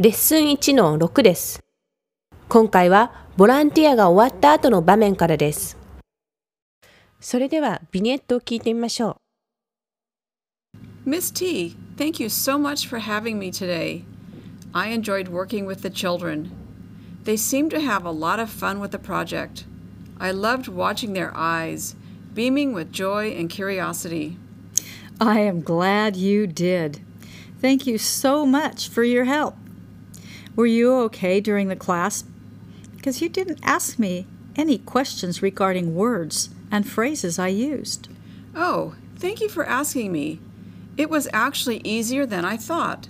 レッスン1の6です。今回はボランティアが終わった後の場面からです。それではビニエットを聞いてみましょう。Miss T, thank you so much for having me today. I enjoyed working with the children. They seemed to have a lot of fun with the project. I loved watching their eyes, beaming with joy and curiosity. I am glad you did. Thank you so much for your help. Were you okay during the class? Because you didn't ask me any questions regarding words and phrases I used. Oh, thank you for asking me. It was actually easier than I thought.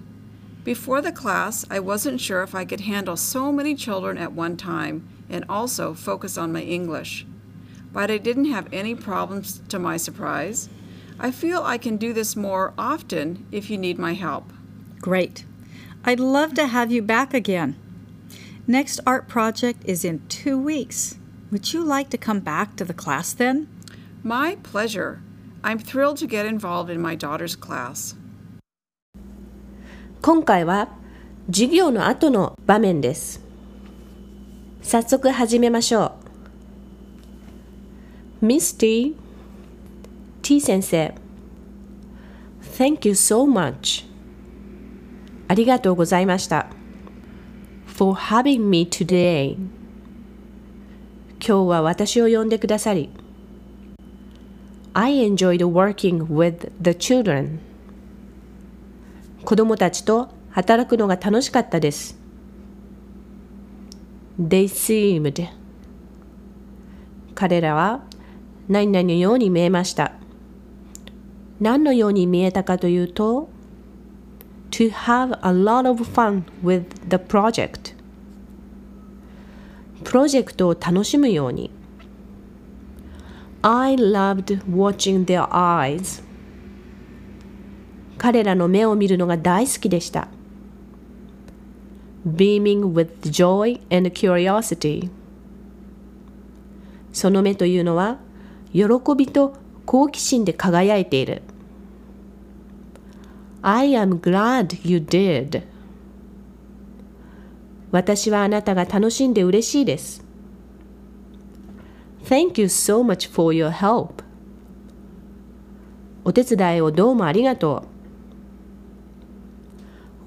Before the class, I wasn't sure if I could handle so many children at one time and also focus on my English. But I didn't have any problems to my surprise. I feel I can do this more often if you need my help. Great. I'd love to have you back again. Next art project is in two weeks. Would you like to come back to the class then? My pleasure. I'm thrilled to get involved in my daughter's class. 今回は授業の後の場面です。早速始めましょう。Miss T, T 先生 Thank you so much ありがとうございました。For having me today 今日は私を呼んでくださり I enjoyed working with the children 子供たちと働くのが楽しかったです。They seemed 彼らは何々のように見えました。何のように見えたかというと to have a lot of fun with the project プロジェクトを楽しむように I loved watching their eyes 彼らの目を見るのが大好きでした beaming with joy and curiosity その目というのは喜びと好奇心で輝いている I am glad you did. 私はあなたが楽しんで嬉しいです。Thank you so much for your help. お手伝いをどうもありがと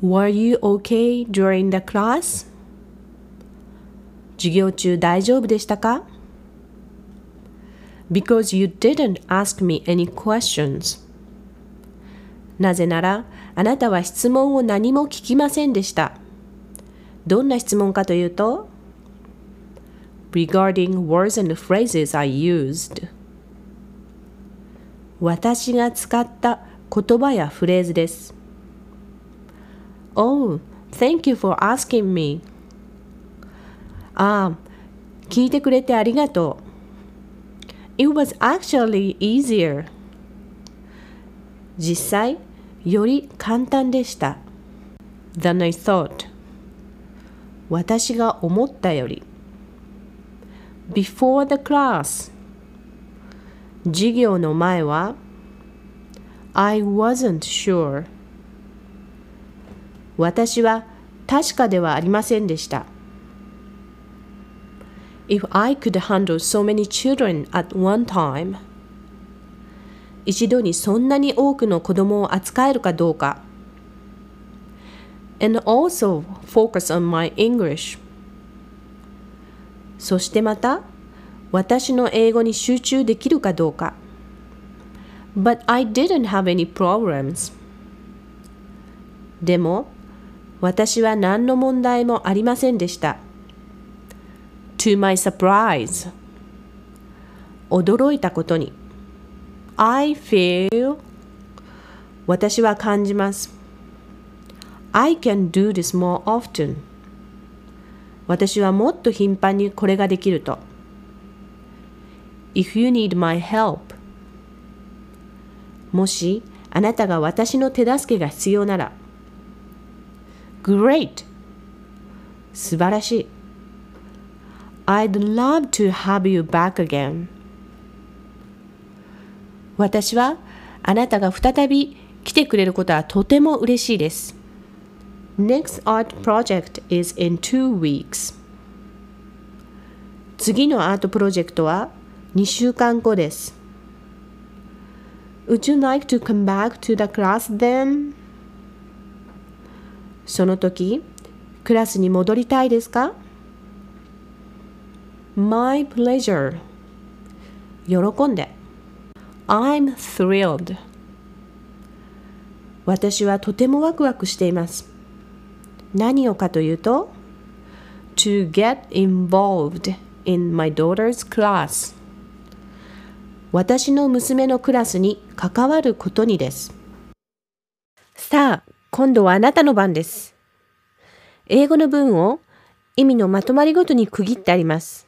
う。Were you okay during the class? 授業中大丈夫でしたか Because you didn't ask me any questions. なぜなら、あなたは質問を何も聞きませんでした。どんな質問かというと、regarding words and phrases I used 私が使った言葉やフレーズです。Oh, thank you for asking me. ああ、聞いてくれてありがとう。It was actually easier. 実際、より簡単でした。than I thought 私が思ったより before the class 授業の前は I wasn't sure 私は確かではありませんでした If I could handle so many children at one time 一度にそんなに多くの子供を扱えるかどうか。And also focus on my English. そしてまた、私の英語に集中できるかどうか。But I didn't have any problems. でも、私は何の問題もありませんでした。To my surprise. 驚いたことに。I feel 私は感じます。I can do this more often 私はもっと頻繁にこれができると。If you need my help もしあなたが私の手助けが必要なら Great 素晴らしい I'd love to have you back again 私はあなたが再び来てくれることはとても嬉しいです。Next art project is in two weeks. 次のアートプロジェクトは2週間後です。Would you like to come back to the class then? その時、クラスに戻りたいですか ?My pleasure. 喜んで。I'm thrilled. 私はとてもワクワクしています。何をかというと To get involved in my daughter's class 私の娘のクラスに関わることにです。さあ、今度はあなたの番です。英語の文を意味のまとまりごとに区切ってあります。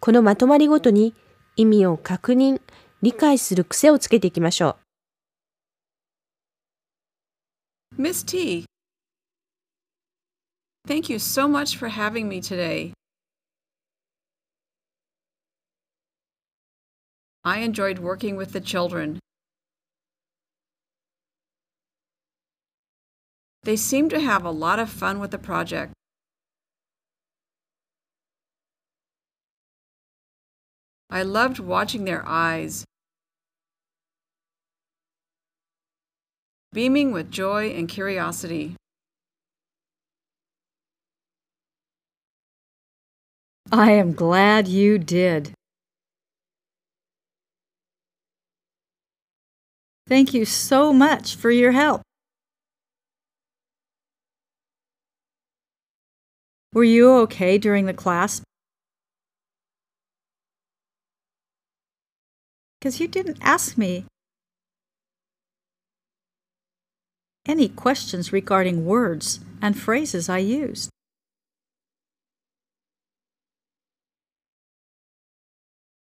このまとまりごとに意味を確認、理解する癖をつけていきましょう。 Miss T, thank you so much for having me today. I enjoyed working with the children. They seem to have a lot of fun with the project. I loved watching their eyes, beaming with joy and curiosity. I am glad you did. Thank you so much for your help. Were you okay during the class? Because you didn't ask me any questions regarding words and phrases I used.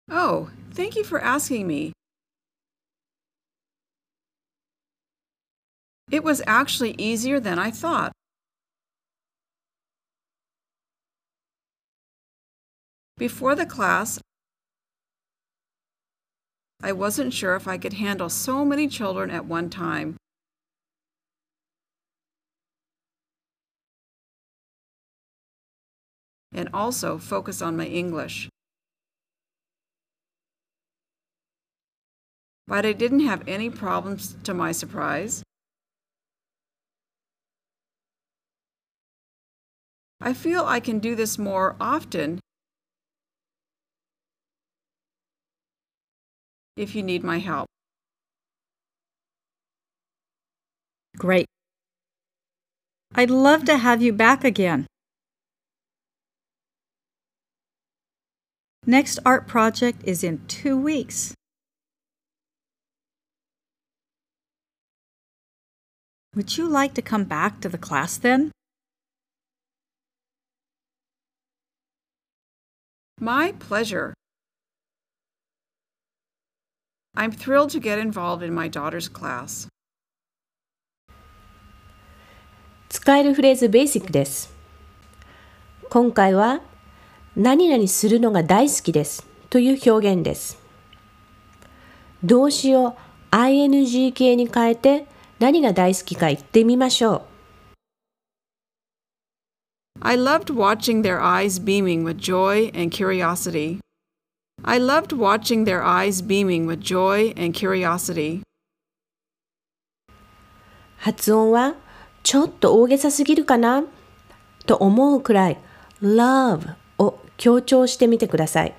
Oh, thank you for asking me. It was actually easier than I thought. Before the class, I wasn't sure if I could handle so many children at one time. And also focus on my English. But I didn't have any problems to my surprise. I feel I can do this more often if you need my help. Great. I'd love to have you back again. Next art project is in two weeks. Would you like to come back to the class then? My pleasure. I'm thrilled to get involved in my daughter's class. 使えるフレーズベーシックです。今回は何々するのが大好きですという表現です。動詞を ing 形に変えて何が大好きか言ってみましょう。 I loved watching their eyes beaming with joy and curiosity. I loved watching their eyes beaming with joy and curiosity. 発音はちょっと大げさすぎるかなと思うくらい love を強調してみてください。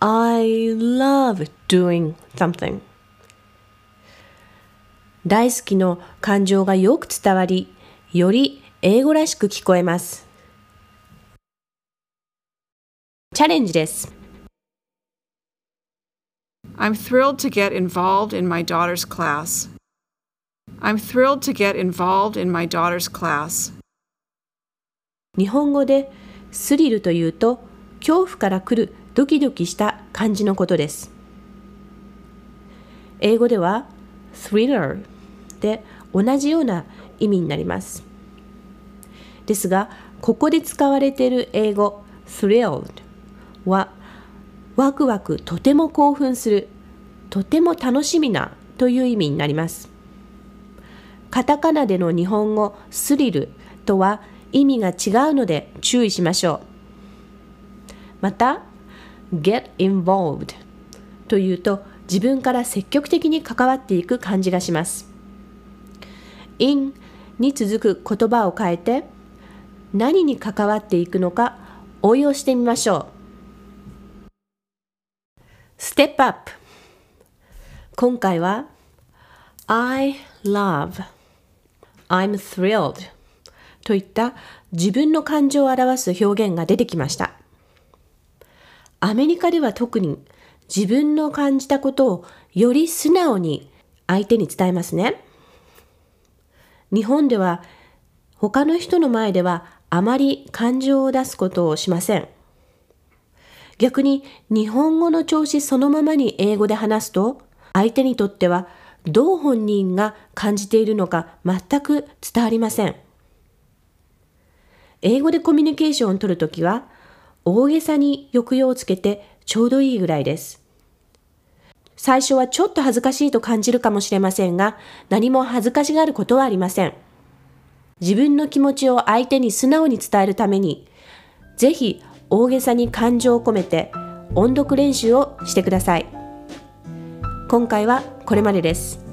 I love doing something 大好きの感情がよく伝わり、より英語らしく聞こえます。チャレンジです。I'm thrilled to get involved in my daughter's class. I'm thrilled to get involved in my daughter's class. 日本語でスリルというと恐怖から来るドキドキした感じのことです。英語では thriller で同じような意味になります。ですが、ここで使われている英語 thrilled はワクワクとても興奮するとても楽しみなという意味になります。カタカナでの日本語スリルとは意味が違うので注意しましょう。また、get involved というと自分から積極的に関わっていく感じがします。in に続く言葉を変えて何に関わっていくのか応用してみましょう。Step up 今回は I love I'm thrilled といった自分の感情を表す表現が出てきました。アメリカでは特に自分の感じたことをより素直に相手に伝えますね。日本では他の人の前ではあまり感情を出すことをしません。逆に日本語の調子そのままに英語で話すと相手にとってはどう本人が感じているのか全く伝わりません。英語でコミュニケーションを取るときは大げさに抑揚をつけてちょうどいいぐらいです。最初はちょっと恥ずかしいと感じるかもしれませんが、何も恥ずかしがることはありません。自分の気持ちを相手に素直に伝えるために、ぜひ大げさに感情を込めて音読練習をしてください。今回はこれまでです。